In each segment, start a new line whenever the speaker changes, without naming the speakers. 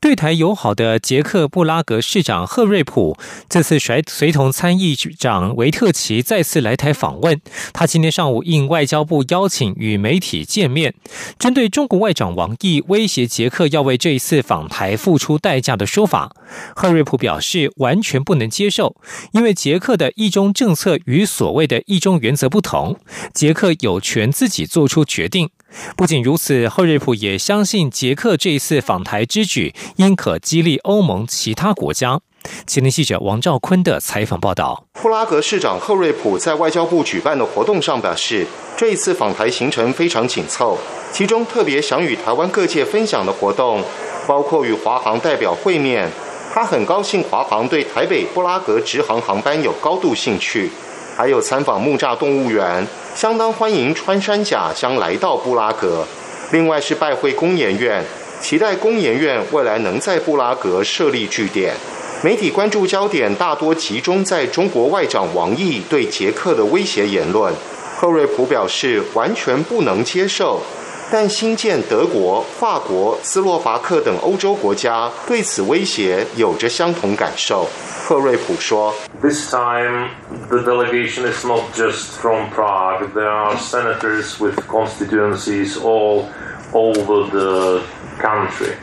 对台友好的捷克布拉格市长赫瑞普这次随随同参议长维特奇再次来台访问。他今天上午应外交部邀请与媒体见面，针对中国外长王毅威胁捷克要为这一次访台付出代价的说法，赫瑞普表示完全不能接受，因为捷克的一中政策与所谓的一中原则不同，捷克有权自己做出决定。不仅如此，赫瑞普也相信捷克这一次访台之举，应可激励欧盟其他国家。前天记者王兆坤的采访报道：
布拉格市长赫瑞普在外交部举办的活动上表示，这一次访台行程非常紧凑，其中特别想与台湾各界分享的活动，包括与华航代表会面。他很高兴华航对台北布拉格直航航班有高度兴趣。还有参访木栅动物园，相当欢迎穿山甲将来到布拉格。另外是拜会公研院，期待公研院未来能在布拉格设立据点。媒体关注焦点大多集中在中国外长王毅对捷克的威胁言论。赫瑞普表示完全不能接受。但新建德国、法国、斯洛伐克等欧洲国家对此威胁有着相同感受。赫瑞普说：“
This time the delegation is not just from Prague. There are senators with constituencies all over the country.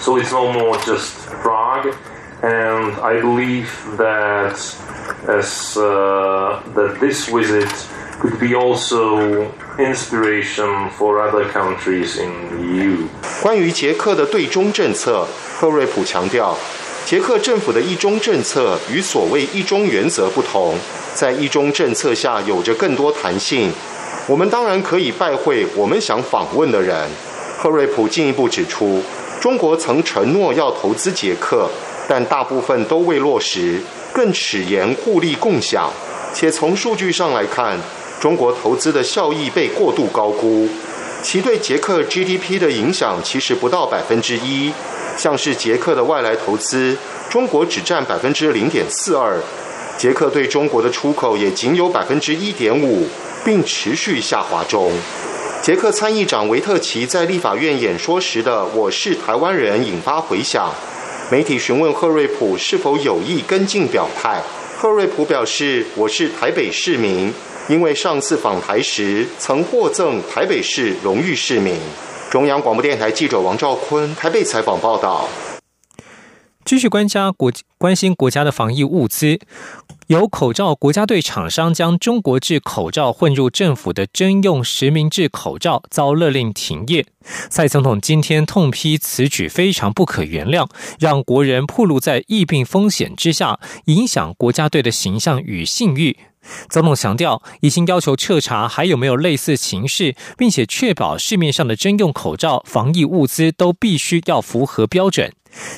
So it's no more just Prague. And I believe that as that this visit Could be also.” Inspiration for other countries in EU。
关于捷克的对中政策，赫瑞普强调，捷克政府的一中政策与所谓一中原则不同，在一中政策下有着更多弹性。我们当然可以拜会我们想访问的人。赫瑞普进一步指出，中国曾承诺要投资捷克，但大部分都未落实，更齿言互利共享，且从数据上来看。中国投资的效益被过度高估，其对捷克 GDP 的影响其实不到百分之一。像是捷克的外来投资，中国只占百分之零点四二，捷克对中国的出口也仅有百分之一点五，并持续下滑中。捷克参议长维特奇在立法院演说时的“我是台湾人”引发回响，媒体询问赫瑞普是否有意跟进表态，赫瑞普表示：“我是台北市民。”因为上次访台时曾获赠台北市荣誉市民。中央广播电台记者王兆坤台北采访报道。
继续关家国关心国家的防疫物资，有口罩国家队厂商将中国制口罩混入政府的征用实名制口罩，遭勒令停业。蔡总统今天痛批此举非常不可原谅，让国人暴露在疫病风险之下，影响国家队的形象与信誉。总统强调，已经要求彻查还有没有类似情势，并且确保市面上的征用口罩、防疫物资都必须要符合标准。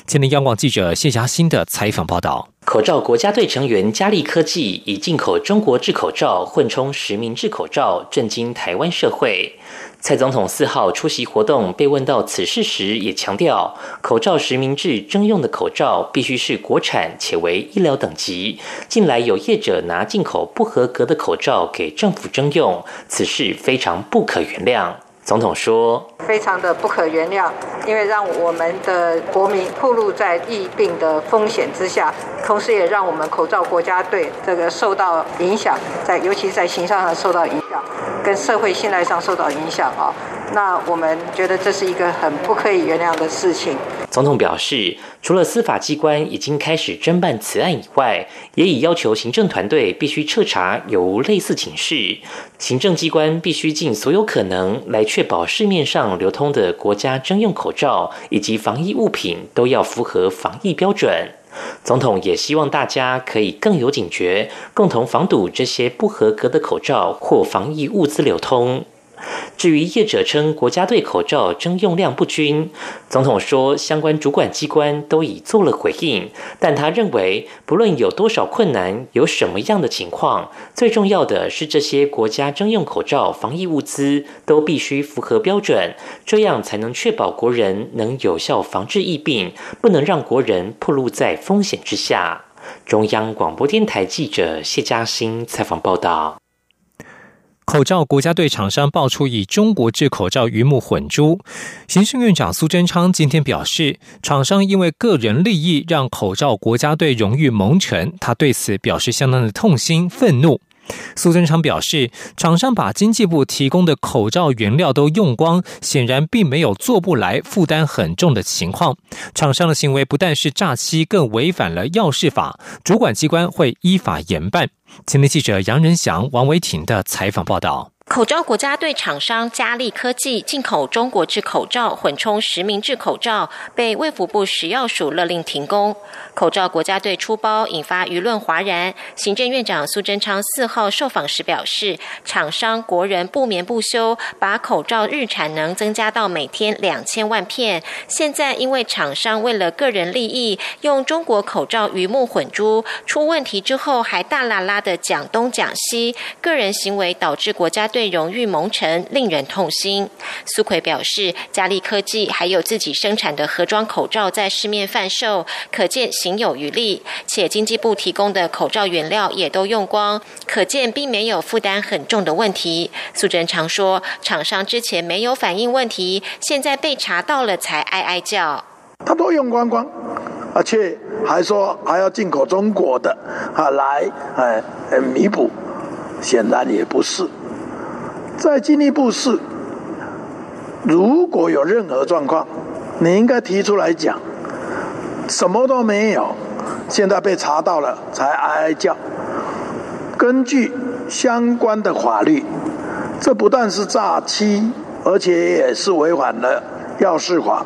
今天央广记者谢霞欣的采访报道：
口罩国家队成员佳利科技以进口中国制口罩混充实名制口罩，震惊台湾社会。蔡总统四号出席活动，被问到此事时，也强调，口罩实名制征用的口罩必须是国产且为医疗等级。近来有业者拿进口不合格的口罩给政府征用，此事非常不可原谅。总统说：“
非常的不可原谅，因为让我们的国民暴露在疫病的风险之下，同时也让我们口罩国家队这个受到影响，在尤其在形象上受到影响，跟社会信赖上受到影响啊。那我们觉得这是一个很不可以原谅的事情。”
总统表示，除了司法机关已经开始侦办此案以外，也已要求行政团队必须彻查有无类似情事。行政机关必须尽所有可能来确保市面上流通的国家征用口罩以及防疫物品都要符合防疫标准。总统也希望大家可以更有警觉，共同防堵这些不合格的口罩或防疫物资流通。至于业者称国家队口罩征用量不均，总统说相关主管机关都已做了回应，但他认为不论有多少困难，有什么样的情况，最重要的是这些国家征用口罩防疫物资都必须符合标准，这样才能确保国人能有效防治疫病，不能让国人暴露在风险之下。中央广播电台记者谢嘉欣采访报道。
口罩国家队厂商爆出以中国制口罩鱼目混珠，行政院长苏贞昌今天表示，厂商因为个人利益让口罩国家队荣誉蒙尘，他对此表示相当的痛心愤怒。苏贞昌表示，厂商把经济部提供的口罩原料都用光，显然并没有做不来、负担很重的情况。厂商的行为不但是诈欺，更违反了药事法，主管机关会依法严办。前天记者杨仁祥、王维婷的采访报道。
口罩国家队厂商佳利科技进口中国制口罩混充实名制口罩，被卫福部食药署勒令停工。口罩国家队出包，引发舆论哗然。行政院长苏贞昌四号受访时表示，厂商国人不眠不休，把口罩日产能增加到每天两千万片。现在因为厂商为了个人利益，用中国口罩鱼目混珠，出问题之后还大拉拉的讲东讲西，个人行为导致国家队。荣誉蒙尘，令人痛心。苏奎表示，嘉利科技还有自己生产的盒装口罩在市面贩售，可见行有余力。且经济部提供的口罩原料也都用光，可见并没有负担很重的问题。苏贞常说，厂商之前没有反映问题，现在被查到了才哀哀叫。
他都用光光，而且还说还要进口中国的啊来哎弥补，显然也不是。再进一步是，如果有任何状况，你应该提出来讲。什么都没有，现在被查到了才哀哀叫。根据相关的法律，这不但是诈欺，而且也是违反了药事法。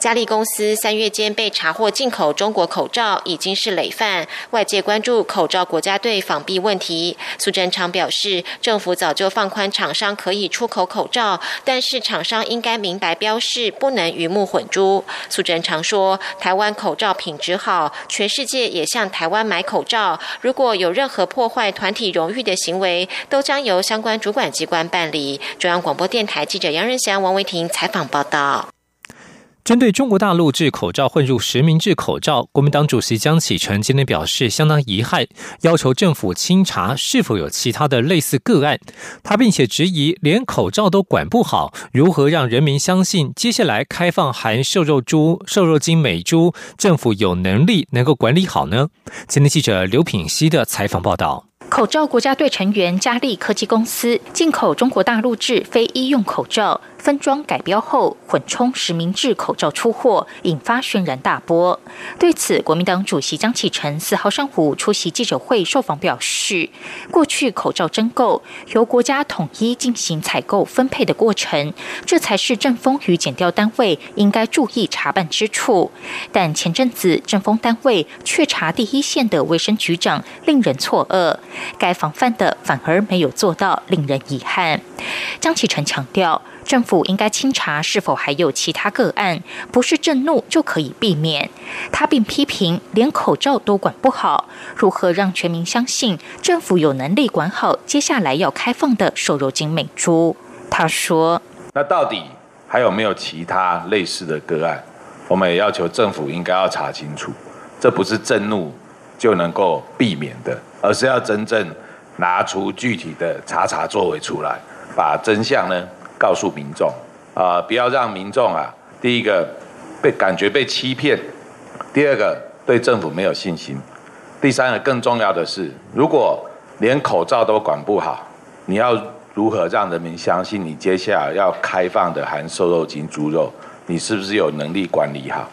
嘉利公司三月间被查获进口中国口罩，已经是累犯。外界关注口罩国家队仿弊问题。苏贞昌表示，政府早就放宽厂商可以出口口罩，但是厂商应该明白标示，不能鱼目混珠。苏贞昌说，台湾口罩品质好，全世界也向台湾买口罩。如果有任何破坏团体荣誉的行为，都将由相关主管机关办理。中央广播电台记者杨仁祥、王维婷采访报道。
针对中国大陆制口罩混入实名制口罩，国民党主席江启臣今天表示相当遗憾，要求政府清查是否有其他的类似个案。他并且质疑，连口罩都管不好，如何让人民相信接下来开放含瘦肉猪、瘦肉精美猪，政府有能力能够管理好呢？今天记者刘品希的采访报道。
口罩国家队成员佳利科技公司进口中国大陆制非医用口罩。分装改标后混充实名制口罩出货，引发轩然大波。对此，国民党主席张启臣四号上午出席记者会受访表示，过去口罩征购由国家统一进行采购分配的过程，这才是政风与检调单位应该注意查办之处。但前阵子政风单位却查第一线的卫生局长，令人错愕。该防范的反而没有做到，令人遗憾。张启臣强调。政府应该清查是否还有其他个案，不是震怒就可以避免。他并批评连口罩都管不好，如何让全民相信政府有能力管好接下来要开放的瘦肉精美猪？他说：“
那到底还有没有其他类似的个案？我们也要求政府应该要查清楚。这不是震怒就能够避免的，而是要真正拿出具体的查查作为出来，把真相呢？”告诉民众啊，不要让民众啊，第一个被感觉被欺骗，第二个对政府没有信心，第三个更重要的是，如果连口罩都管不好，你要如何让人民相信你接下来要开放的含瘦肉精猪肉，你是不是有能力管理好？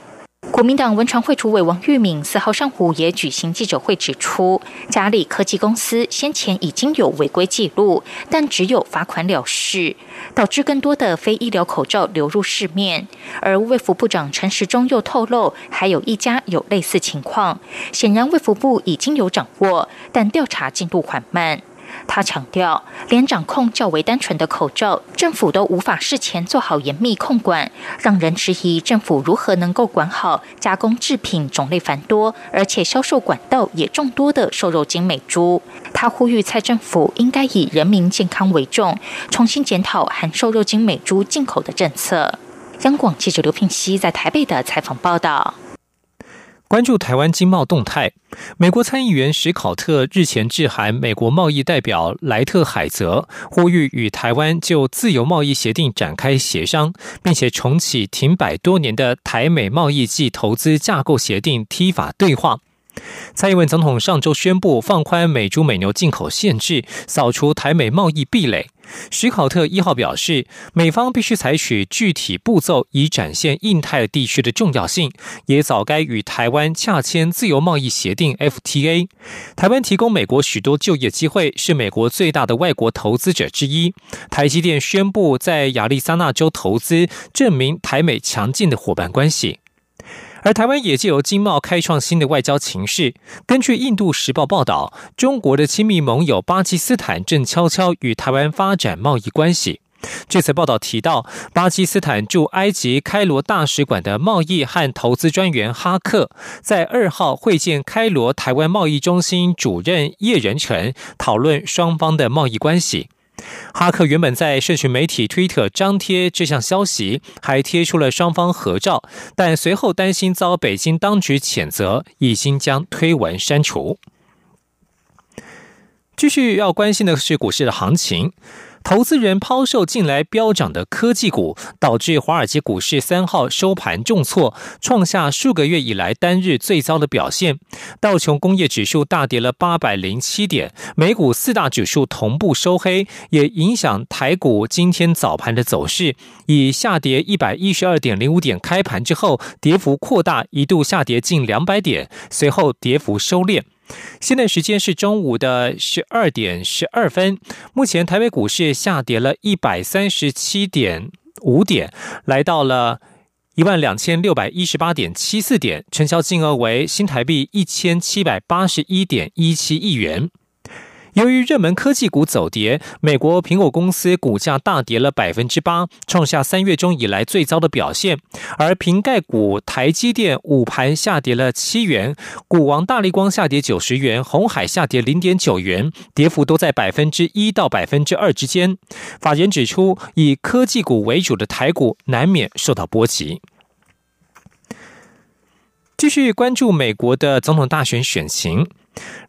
国民党文传会主委王玉敏四号上午也举行记者会，指出嘉里科技公司先前已经有违规记录，但只有罚款了事，导致更多的非医疗口罩流入市面。而卫福部长陈时中又透露，还有一家有类似情况。显然卫福部已经有掌握，但调查进度缓慢。他强调，连掌控较为单纯的口罩，政府都无法事前做好严密控管，让人质疑政府如何能够管好加工制品种类繁多，而且销售管道也众多的瘦肉精美猪。他呼吁蔡政府应该以人民健康为重，重新检讨含瘦肉精美猪进口的政策。央广记者刘聘熙在台北的采访报道。
关注台湾经贸动态，美国参议员史考特日前致函美国贸易代表莱特海泽，呼吁与台湾就自由贸易协定展开协商，并且重启停摆多年的台美贸易暨投资架构协定 T 法对话。蔡英文总统上周宣布放宽美猪美牛进口限制，扫除台美贸易壁垒。史考特一号表示，美方必须采取具体步骤，以展现印太地区的重要性，也早该与台湾洽签自由贸易协定 FTA。台湾提供美国许多就业机会，是美国最大的外国投资者之一。台积电宣布在亚利桑那州投资，证明台美强劲的伙伴关系。而台湾也借由经贸开创新的外交情势。根据《印度时报》报道，中国的亲密盟友巴基斯坦正悄悄与台湾发展贸易关系。这次报道提到，巴基斯坦驻埃及开罗大使馆的贸易和投资专员哈克，在二号会见开罗台湾贸易中心主任叶仁成，讨论双方的贸易关系。哈克原本在社群媒体推特张贴这项消息，还贴出了双方合照，但随后担心遭北京当局谴责，一心将推文删除。继续要关心的是股市的行情。投资人抛售近来飙涨的科技股，导致华尔街股市三号收盘重挫，创下数个月以来单日最糟的表现。道琼工业指数大跌了八百零七点，美股四大指数同步收黑，也影响台股今天早盘的走势，以下跌一百一十二点零五点开盘之后，跌幅扩大，一度下跌近两百点，随后跌幅收敛。现在时间是中午的十二点十二分。目前台北股市下跌了一百三十七点五点，来到了一万两千六百一十八点七四点，成交金额为新台币一千七百八十一点一七亿元。由于热门科技股走跌，美国苹果公司股价大跌了百分之八，创下三月中以来最糟的表现。而瓶盖股台积电午盘下跌了七元，股王大力光下跌九十元，红海下跌零点九元，跌幅都在百分之一到百分之二之间。法人指出，以科技股为主的台股难免受到波及。继续关注美国的总统大选选情。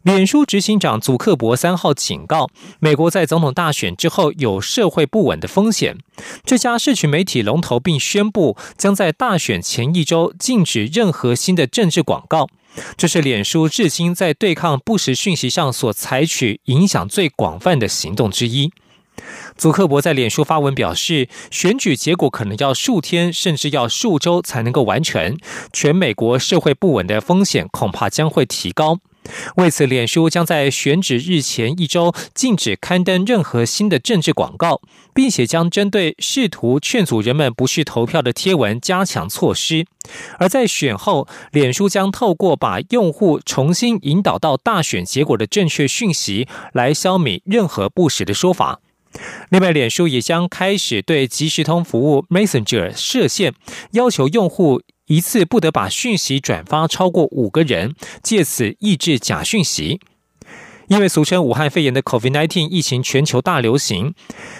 脸书执行长祖克伯三号警告，美国在总统大选之后有社会不稳的风险。这家社群媒体龙头并宣布，将在大选前一周禁止任何新的政治广告。这是脸书至今在对抗不实讯息上所采取影响最广泛的行动之一。祖克伯在脸书发文表示，选举结果可能要数天甚至要数周才能够完成，全美国社会不稳的风险恐怕将会提高。为此，脸书将在选举日前一周禁止刊登任何新的政治广告，并且将针对试图劝阻人们不去投票的贴文加强措施。而在选后，脸书将透过把用户重新引导到大选结果的正确讯息，来消弭任何不实的说法。另外，脸书也将开始对即时通服务 Messenger 设限，要求用户。一次不得把讯息转发超过五个人，借此抑制假讯息。因为俗称武汉肺炎的 COVID-19 疫情全球大流行，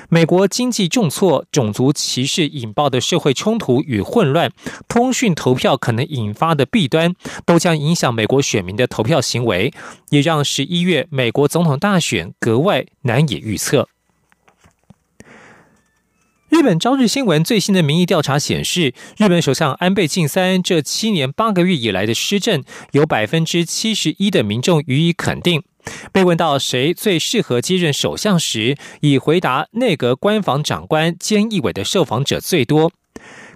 美国经济重挫、种族歧视引爆的社会冲突与混乱，通讯投票可能引发的弊端，都将影响美国选民的投票行为，也让十一月美国总统大选格外难以预测。日本朝日新闻最新的民意调查显示，日本首相安倍晋三这七年八个月以来的施政，有百分之七十一的民众予以肯定。被问到谁最适合接任首相时，以回答内阁官房长官菅义伟的受访者最多。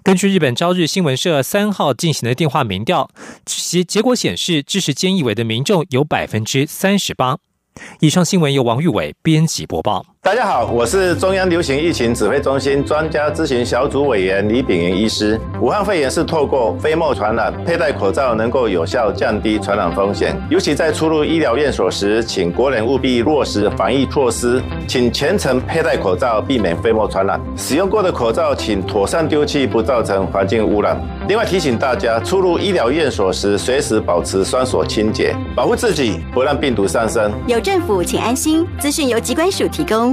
根据日本朝日新闻社三号进行的电话民调，其结果显示，支持菅义伟的民众有百分之三十八。以上新闻由王玉伟编辑播报。
大家好，我是中央流行疫情指挥中心专家咨询小组委员李炳云医师。武汉肺炎是透过飞沫传染，佩戴口罩能够有效降低传染风险。尤其在出入医疗院所时，请国人务必落实防疫措施，请全程佩戴口罩，避免飞沫传染。使用过的口罩请妥善丢弃，不造成环境污染。另外提醒大家，出入医疗院所时，随时保持双手清洁，保护自己，不让病毒上升。
有政府，请安心。资讯由机关署提供。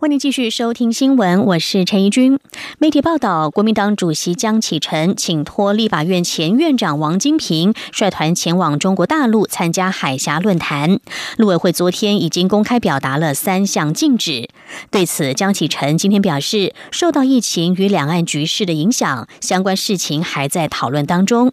欢迎继续收听新闻，我是陈怡君。媒体报道，国民党主席江启臣请托立法院前院长王金平率团前往中国大陆参加海峡论坛。陆委会昨天已经公开表达了三项禁止。对此，江启臣今天表示，受到疫情与两岸局势的影响，相关事情还在讨论当中。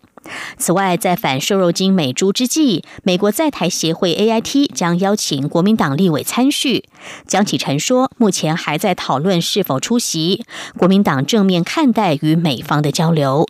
此外，在反瘦肉精美猪之际，美国在台协会 AIT 将邀请国民党立委参叙。江启臣说，目前还在讨论是否出席，国民党正面看待与美方的交流。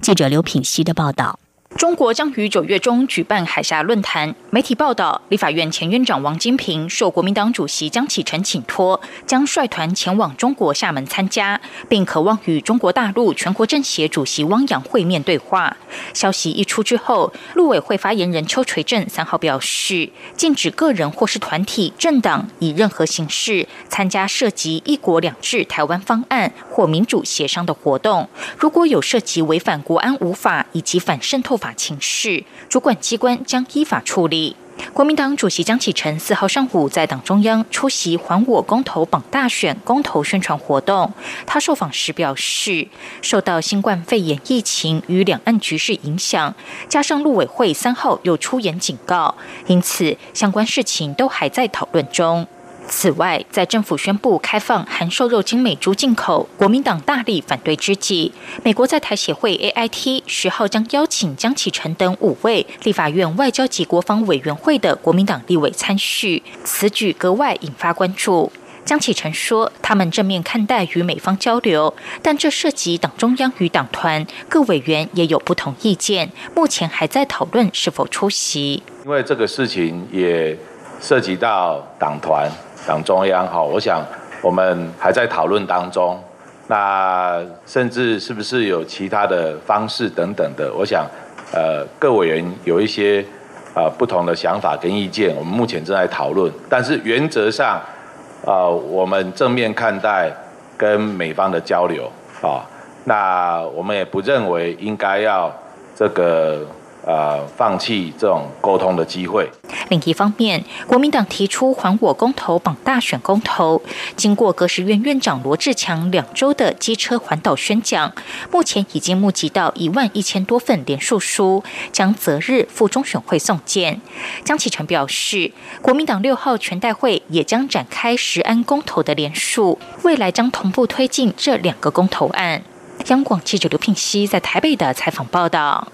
记者刘品希的报道。
中国将于九月中举办海峡论坛。媒体报道，立法院前院长王金平受国民党主席江启臣请托，将率团前往中国厦门参加，并渴望与中国大陆全国政协主席汪洋会面对话。消息一出之后，陆委会发言人邱垂正三号表示，禁止个人或是团体、政党以任何形式参加涉及“一国两制”台湾方案或民主协商的活动。如果有涉及违反国安无法以及反渗透法情事，主管机关将依法处理。国民党主席江启臣四号上午在党中央出席“还我公投”榜大选公投宣传活动。他受访时表示，受到新冠肺炎疫情与两岸局势影响，加上陆委会三号又出言警告，因此相关事情都还在讨论中。此外，在政府宣布开放含瘦肉精美猪进口，国民党大力反对之际，美国在台协会 AIT 十号将邀请江启臣等五位立法院外交及国防委员会的国民党立委参叙，此举格外引发关注。江启臣说，他们正面看待与美方交流，但这涉及党中央与党团各委员也有不同意见，目前还在讨论是否出席。
因为这个事情也涉及到党团。党中央哈，我想我们还在讨论当中，那甚至是不是有其他的方式等等的，我想呃各委员有一些啊不同的想法跟意见，我们目前正在讨论，但是原则上啊我们正面看待跟美方的交流啊，那我们也不认为应该要这个。呃，放弃这种沟通的机会。
另一方面，国民党提出还我公投榜大选公投，经过格实院院长罗志强两周的机车环岛宣讲，目前已经募集到一万一千多份连署书，将择日赴中选会送件。江启臣表示，国民党六号全代会也将展开十安公投的连署，未来将同步推进这两个公投案。央广记者刘聘熙在台北的采访报道。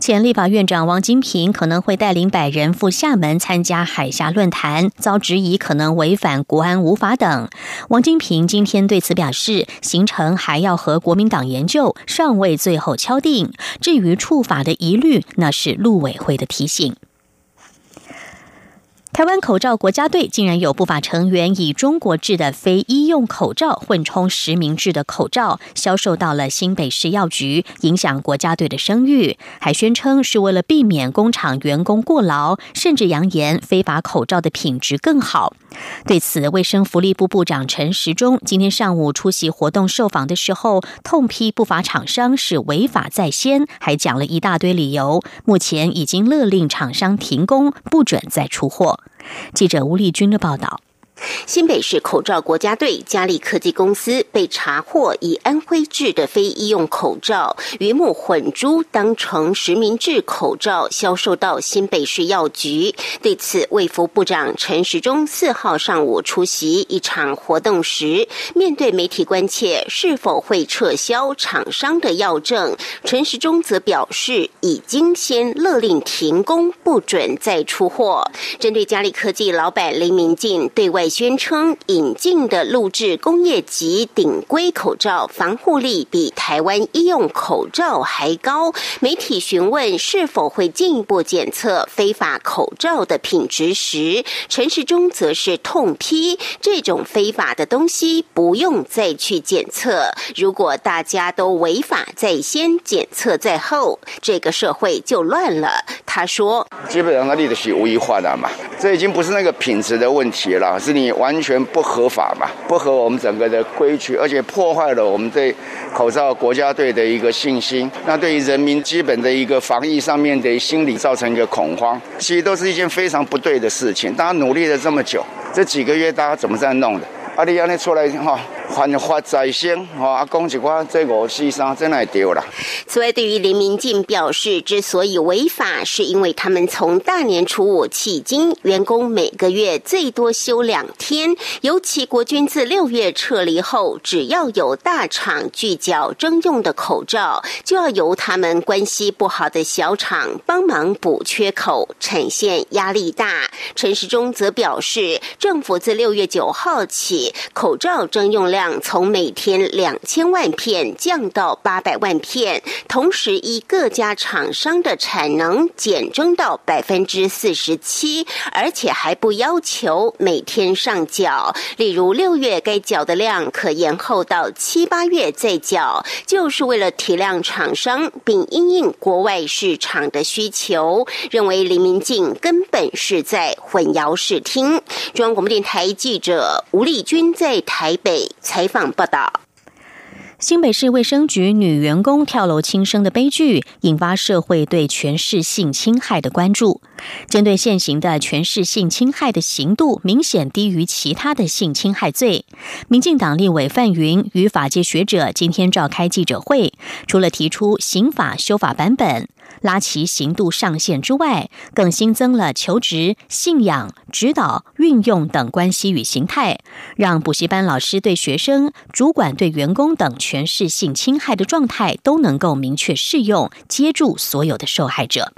前立法院长王金平可能会带领百人赴厦门参加海峡论坛，遭质疑可能违反国安无法等。王金平今天对此表示，行程还要和国民党研究，尚未最后敲定。至于触法的疑虑，那是陆委会的提醒。台湾口罩国家队竟然有不法成员以中国制的非医用口罩混充实名制的口罩，销售到了新北市药局，影响国家队的声誉。还宣称是为了避免工厂员工过劳，甚至扬言非法口罩的品质更好。对此，卫生福利部部长陈时中今天上午出席活动受访的时候，痛批不法厂商是违法在先，还讲了一大堆理由。目前已经勒令厂商停工，不准再出货。记者吴丽君的报道。
新北市口罩国家队嘉利科技公司被查获以安徽制的非医用口罩鱼目混珠，当成实名制口罩销售到新北市药局。对此，卫福部长陈时中四号上午出席一场活动时，面对媒体关切是否会撤销厂商的药证，陈时中则表示已经先勒令停工，不准再出货。针对嘉利科技老板林明进对外。宣称引进的录制工业级顶规口罩防护力比台湾医用口罩还高。媒体询问是否会进一步检测非法口罩的品质时，陈时中则是痛批这种非法的东西不用再去检测。如果大家都违法在先，检测在后，这个社会就乱了。他说：“
基本上那立的是违法的嘛，这已经不是那个品质的问题了，是你完全不合法嘛，不合我们整个的规矩，而且破坏了我们对口罩国家队的一个信心。那对于人民基本的一个防疫上面的心理造成一个恐慌，其实都是一件非常不对的事情。大家努力了这么久，这几个月大家怎么在弄的？阿里安尼出来哈。”犯法在先，哈！啊，讲一寡这五四三真来丢了。
此外，对于林明进表示，之所以违法，是因为他们从大年初五迄今，员工每个月最多休两天。尤其国军自六月撤离后，只要有大厂拒缴征用的口罩，就要由他们关系不好的小厂帮忙补缺口，产线压力大。陈时中则表示，政府自六月九号起，口罩征用量。从每天两千万片降到八百万片，同时依各家厂商的产能减征到百分之四十七，而且还不要求每天上缴。例如六月该缴的量可延后到七八月再缴，就是为了体谅厂商，并因应国外市场的需求。认为李明进根本是在混淆视听。中央广播电台记者吴丽君均在台北。采访报道：
新北市卫生局女员工跳楼轻生的悲剧，引发社会对全市性侵害的关注。针对现行的全市性侵害的刑度明显低于其他的性侵害罪，民进党立委范云与法界学者今天召开记者会，除了提出刑法修法版本。拉齐刑度上限之外，更新增了求职、信仰、指导、运用等关系与形态，让补习班老师对学生、主管对员工等全市性侵害的状态都能够明确适用，接住所有的受害者。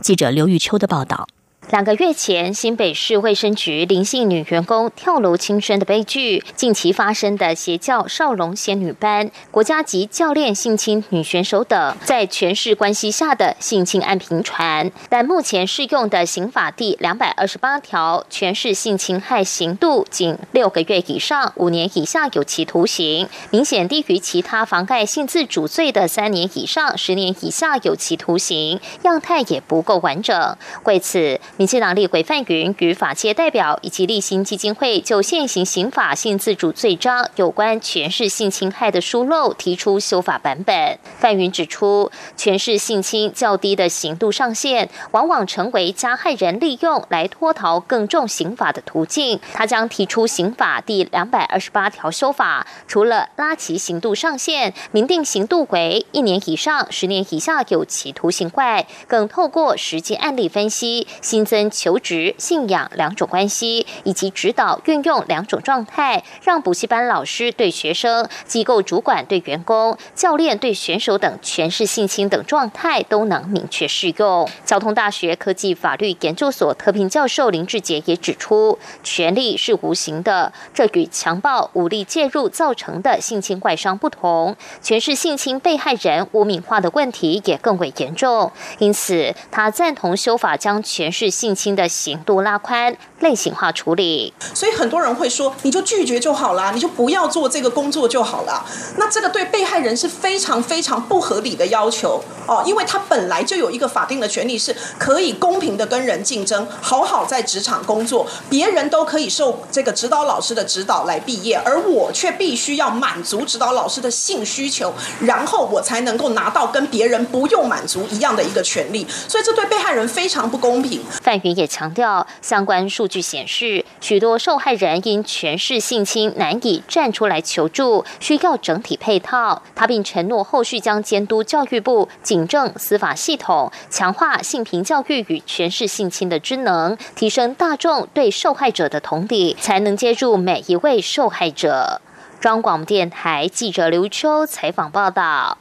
记者刘玉秋的报道。
两个月前，新北市卫生局林姓女员工跳楼轻生的悲剧，近期发生的邪教少龙仙女班、国家级教练性侵女选手等，在全市关系下的性侵案频传。但目前适用的刑法第两百二十八条，全市性侵害刑度仅六个月以上五年以下有期徒刑，明显低于其他妨害性自主罪的三年以上十年以下有期徒刑，样态也不够完整。为此。民进党立委范云与法界代表以及立新基金会就现行刑法性自主罪章有关权势性侵害的疏漏提出修法版本。范云指出，权势性侵较低的刑度上限，往往成为加害人利用来脱逃更重刑法的途径。他将提出刑法第两百二十八条修法，除了拉其刑度上限，明定刑度为一年以上十年以下有期徒刑外，更透过实际案例分析新。增求职、信仰两种关系，以及指导运用两种状态，让补习班老师对学生、机构主管对员工、教练对选手等全是性侵等状态都能明确适用。交通大学科技法律研究所特聘教授林志杰也指出，权力是无形的，这与强暴、武力介入造成的性侵外伤不同，全是性侵被害人污名化的问题也更为严重。因此，他赞同修法将全是。性侵的刑度拉宽，类型化处理。
所以很多人会说，你就拒绝就好了，你就不要做这个工作就好了。那这个对被害人是非常非常不合理的要求哦，因为他本来就有一个法定的权利，是可以公平的跟人竞争，好好在职场工作。别人都可以受这个指导老师的指导来毕业，而我却必须要满足指导老师的性需求，然后我才能够拿到跟别人不用满足一样的一个权利。所以这对被害人非常不公平。
范云也强调，相关数据显示，许多受害人因权势性侵难以站出来求助，需要整体配套。他并承诺，后续将监督教育部、警政、司法系统，强化性平教育与权势性侵的职能，提升大众对受害者的同理，才能接住每一位受害者。中广电台记者刘秋采访报道。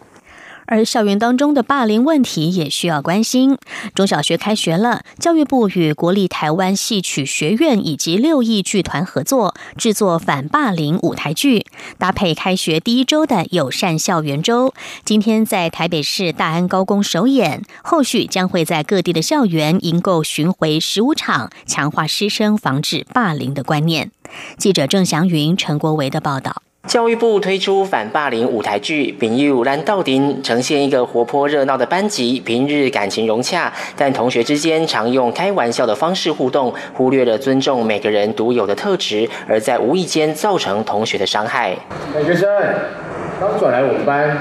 而校园当中的霸凌问题也需要关心。中小学开学了，教育部与国立台湾戏曲学院以及六艺剧团合作，制作反霸凌舞台剧，搭配开学第一周的友善校园周。今天在台北市大安高工首演，后续将会在各地的校园营购巡回十五场，强化师生防治霸凌的观念。记者郑祥云、陈国维的报道。
教育部推出反霸凌舞台剧《丙友兰道丁》，呈现一个活泼热闹的班级，平日感情融洽，但同学之间常用开玩笑的方式互动，忽略了尊重每个人独有的特质，而在无意间造成同学的伤害。
学生，刚转来我们班，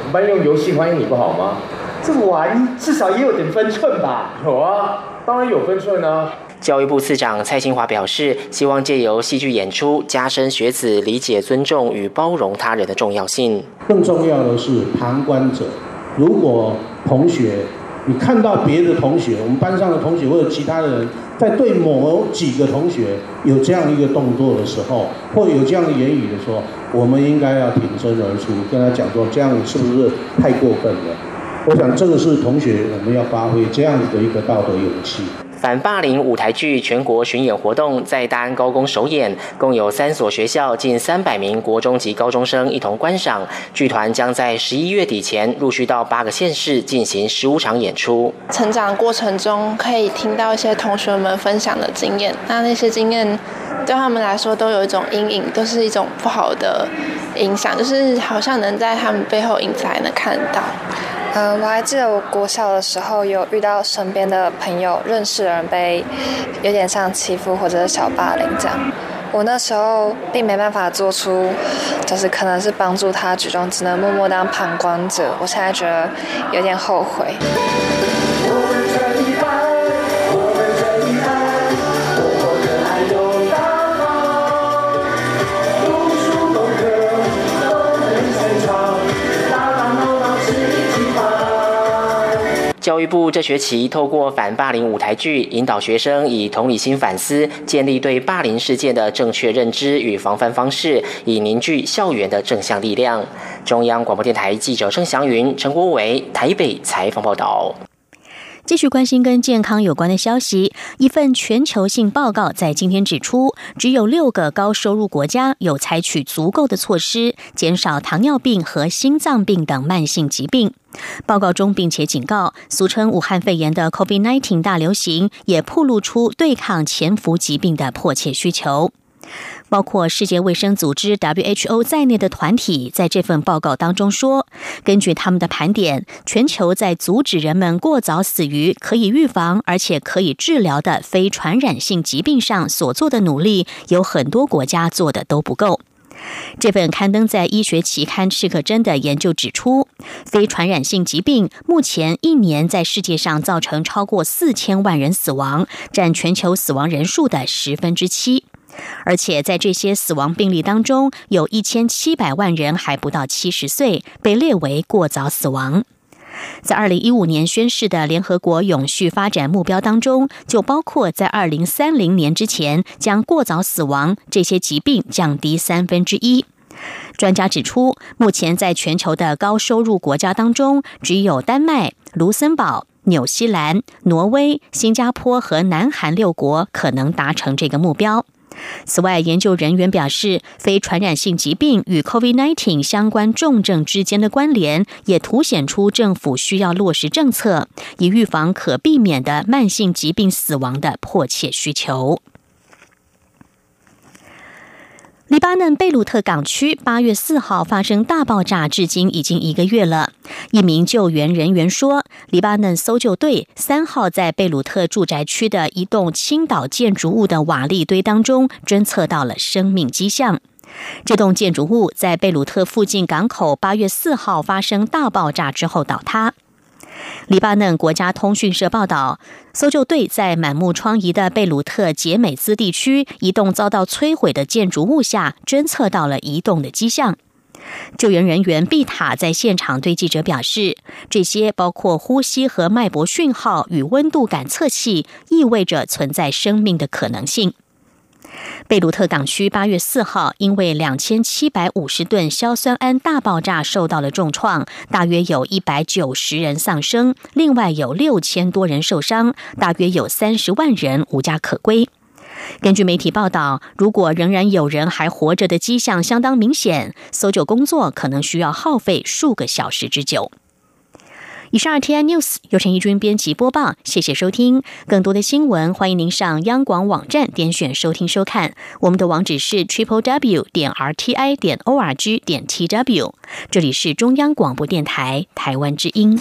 我们班用游戏欢迎你不好吗？
这玩至少也有点分寸吧？
有啊，当然有分寸啊。
教育部次长蔡清华表示，希望借由戏剧演出，加深学子理解、尊重与包容他人的重要性。
更重要的是，旁观者，如果同学你看到别的同学，我们班上的同学或者其他的人，在对某几个同学有这样一个动作的时候，或有这样的言语的时候，我们应该要挺身而出，跟他讲说，这样是不是太过分了？我想，这个是同学我们要发挥这样子的一个道德勇气。
反霸凌舞台剧全国巡演活动在大安高工首演，共有三所学校近三百名国中及高中生一同观赏。剧团将在十一月底前陆续到八个县市进行十五场演出。
成长过程中可以听到一些同学们分享的经验，那那些经验对他们来说都有一种阴影，都是一种不好的影响，就是好像能在他们背后影子还能看到。
嗯，我还记得我国小的时候有遇到身边的朋友认识的人被有点像欺负或者是小霸凌这样，我那时候并没办法做出，就是可能是帮助他举动，只能默默当旁观者。我现在觉得有点后悔。
教育部这学期透过反霸凌舞台剧，引导学生以同理心反思，建立对霸凌事件的正确认知与防范方式，以凝聚校园的正向力量。中央广播电台记者郑祥云、陈国伟台北采访报道。
继续关心跟健康有关的消息。一份全球性报告在今天指出，只有六个高收入国家有采取足够的措施，减少糖尿病和心脏病等慢性疾病。报告中，并且警告，俗称武汉肺炎的 COVID-19 大流行，也暴露出对抗潜伏疾病的迫切需求。包括世界卫生组织 （WHO） 在内的团体在这份报告当中说，根据他们的盘点，全球在阻止人们过早死于可以预防而且可以治疗的非传染性疾病上所做的努力，有很多国家做的都不够。这份刊登在医学期刊《赤客针》的研究指出，非传染性疾病目前一年在世界上造成超过四千万人死亡，占全球死亡人数的十分之七。而且在这些死亡病例当中，有一千七百万人还不到七十岁，被列为过早死亡。在二零一五年宣誓的联合国永续发展目标当中，就包括在二零三零年之前将过早死亡这些疾病降低三分之一。专家指出，目前在全球的高收入国家当中，只有丹麦、卢森堡、纽西兰、挪威、新加坡和南韩六国可能达成这个目标。此外，研究人员表示，非传染性疾病与 COVID-19 相关重症之间的关联，也凸显出政府需要落实政策，以预防可避免的慢性疾病死亡的迫切需求。黎巴嫩贝鲁特港区八月四号发生大爆炸，至今已经一个月了。一名救援人员说，黎巴嫩搜救队三号在贝鲁特住宅区的一栋倾倒建筑物的瓦砾堆当中侦测到了生命迹象。这栋建筑物在贝鲁特附近港口八月四号发生大爆炸之后倒塌。黎巴嫩国家通讯社报道，搜救队在满目疮痍的贝鲁特杰美兹地区一栋遭到摧毁的建筑物下，侦测到了移动的迹象。救援人员毕塔在现场对记者表示，这些包括呼吸和脉搏讯号与温度感测器，意味着存在生命的可能性。贝鲁特港区八月四号因为两千七百五十吨硝酸铵大爆炸受到了重创，大约有一百九十人丧生，另外有六千多人受伤，大约有三十万人无家可归。根据媒体报道，如果仍然有人还活着的迹象相当明显，搜救工作可能需要耗费数个小时之久。以上 T I News 由陈义军编辑播报，谢谢收听。更多的新闻，欢迎您上央广网站点选收听收看。我们的网址是 triple w 点 r t i 点 o r g 点 t w。这里是中央广播电台台湾之音。